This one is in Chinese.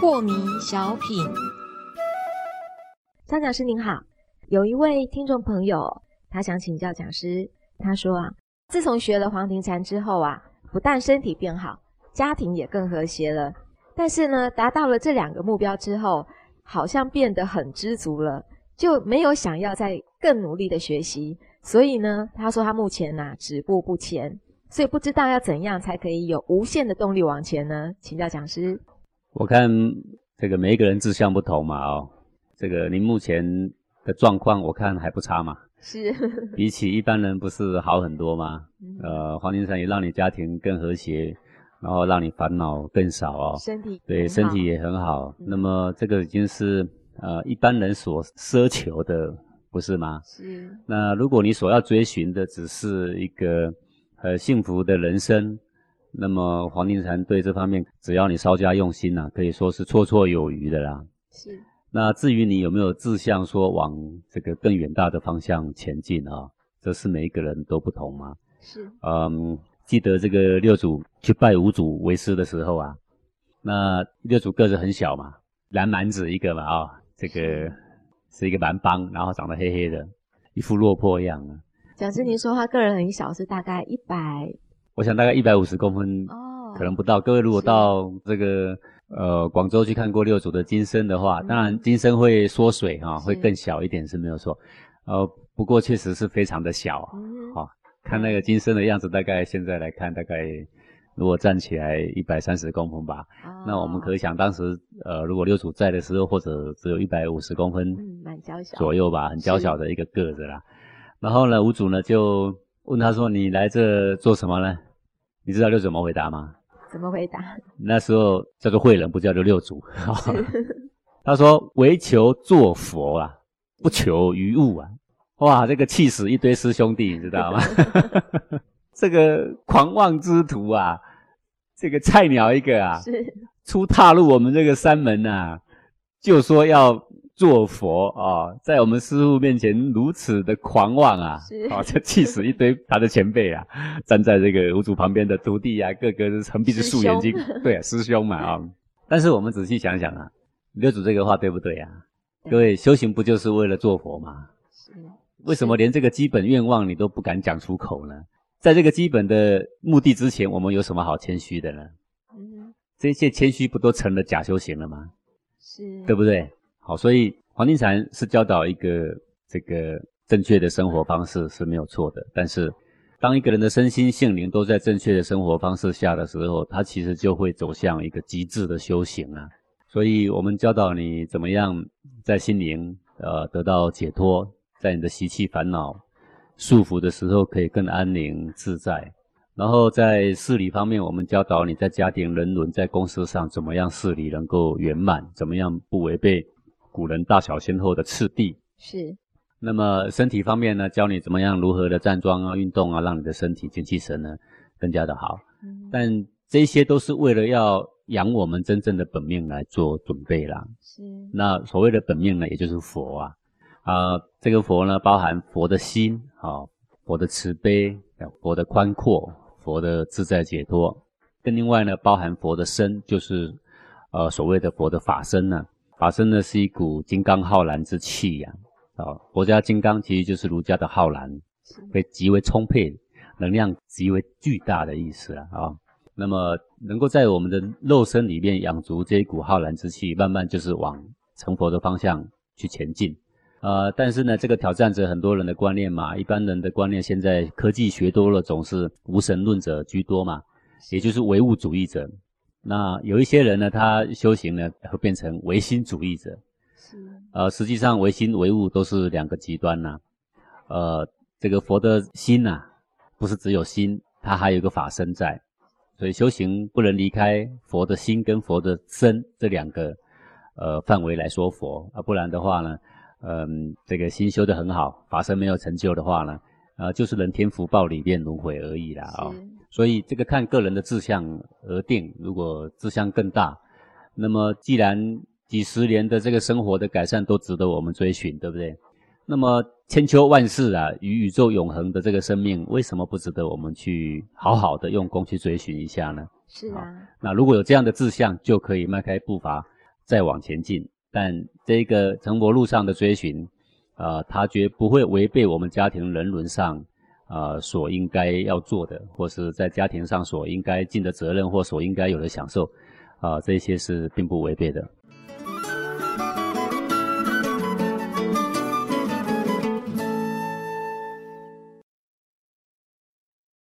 破迷小品，张讲师您好，有一位听众朋友，他想请教讲师。他说啊，自从学了黄庭禅之后啊，不但身体变好，家庭也更和谐了。但是呢，达到了这两个目标之后，好像变得很知足了，就没有想要再更努力的学习。所以呢，他说他目前呐止步不前，所以不知道要怎样才可以有无限的动力往前呢？请教讲师。我看这个每一个人志向不同嘛，哦，这个您目前的状况我看还不差嘛，是，比起一般人不是好很多吗？呃，黄金山也让你家庭更和谐，然后让你烦恼更少哦，身体对身体也很好，那么这个已经是呃一般人所奢求的，不是吗？是。那如果你所要追寻的只是一个呃幸福的人生。那么黄庭禅对这方面，只要你稍加用心呐，可以说是绰绰有余的啦。是。那至于你有没有志向说往这个更远大的方向前进啊？这是每一个人都不同嘛。是。嗯，记得这个六祖去拜五祖为师的时候啊，那六祖个子很小嘛，蓝蛮子一个嘛啊，这个是一个蛮帮，然后长得黑黑的，一副落魄样啊。蒋志宁说他个人很小，是大概一百。我想大概一百五十公分，哦，可能不到。各位如果到这个呃广州去看过六祖的金身的话，当然金身会缩水哈，会更小一点是没有错。呃，不过确实是非常的小。好，看那个金身的样子，大概现在来看，大概如果站起来一百三十公分吧。那我们可想当时呃，如果六祖在的时候，或者只有一百五十公分，嗯，蛮娇小左右吧，很娇小的一个个子啦。然后呢，五祖呢就。问他说：“你来这做什么呢？你知道六祖怎么回答吗？怎么回答？那时候叫做慧人，不叫做六祖。他说：唯求做佛啊，不求于物啊。哇，这个气死一堆师兄弟，你知道吗？这个狂妄之徒啊，这个菜鸟一个啊，初踏入我们这个山门呐，就说要。”做佛啊，在我们师父面前如此的狂妄啊，啊，就气死一堆他的前辈啊！站在这个五祖旁边的徒弟啊，个个是横鼻子竖眼睛，对啊，师兄嘛啊。但是我们仔细想想啊，六祖这个话对不对啊？各位修行不就是为了做佛吗？是。为什么连这个基本愿望你都不敢讲出口呢？在这个基本的目的之前，我们有什么好谦虚的呢？嗯。这些谦虚不都成了假修行了吗？是。对不对？好，所以黄金禅是教导一个这个正确的生活方式是没有错的。但是，当一个人的身心性灵都在正确的生活方式下的时候，他其实就会走向一个极致的修行啊。所以我们教导你怎么样在心灵呃得到解脱，在你的习气烦恼束缚的时候可以更安宁自在。然后在事理方面，我们教导你在家庭、人伦、在公司上怎么样事理能够圆满，怎么样不违背。古人大小先后的次第是，那么身体方面呢，教你怎么样如何的站桩啊、运动啊，让你的身体精气神呢更加的好。嗯，但这些都是为了要养我们真正的本命来做准备啦。是，那所谓的本命呢，也就是佛啊，啊，这个佛呢，包含佛的心啊，佛的慈悲，佛的宽阔，佛的自在解脱，跟另外呢，包含佛的身，就是呃所谓的佛的法身呢。法身呢是一股金刚浩然之气呀，啊，佛家金刚其实就是儒家的浩然，会极为充沛，能量极为巨大的意思了啊。那么能够在我们的肉身里面养足这一股浩然之气，慢慢就是往成佛的方向去前进。呃，但是呢，这个挑战着很多人的观念嘛，一般人的观念现在科技学多了，总是无神论者居多嘛，也就是唯物主义者。那有一些人呢，他修行呢会变成唯心主义者，是，呃，实际上唯心唯物都是两个极端呐，呃，这个佛的心呐，不是只有心，它还有一个法身在，所以修行不能离开佛的心跟佛的身这两个呃范围来说佛啊，不然的话呢，嗯，这个心修得很好，法身没有成就的话呢，啊，就是人天福报里面轮回而已啦啊。所以这个看个人的志向而定。如果志向更大，那么既然几十年的这个生活的改善都值得我们追寻，对不对？那么千秋万世啊，与宇宙永恒的这个生命，为什么不值得我们去好好的用功去追寻一下呢？是啊。那如果有这样的志向，就可以迈开步伐再往前进。但这个成佛路上的追寻，啊，他绝不会违背我们家庭人伦上，啊，所应该要做的，或是在家庭上所应该尽的责任或所应该有的享受，啊，这些是并不违背的。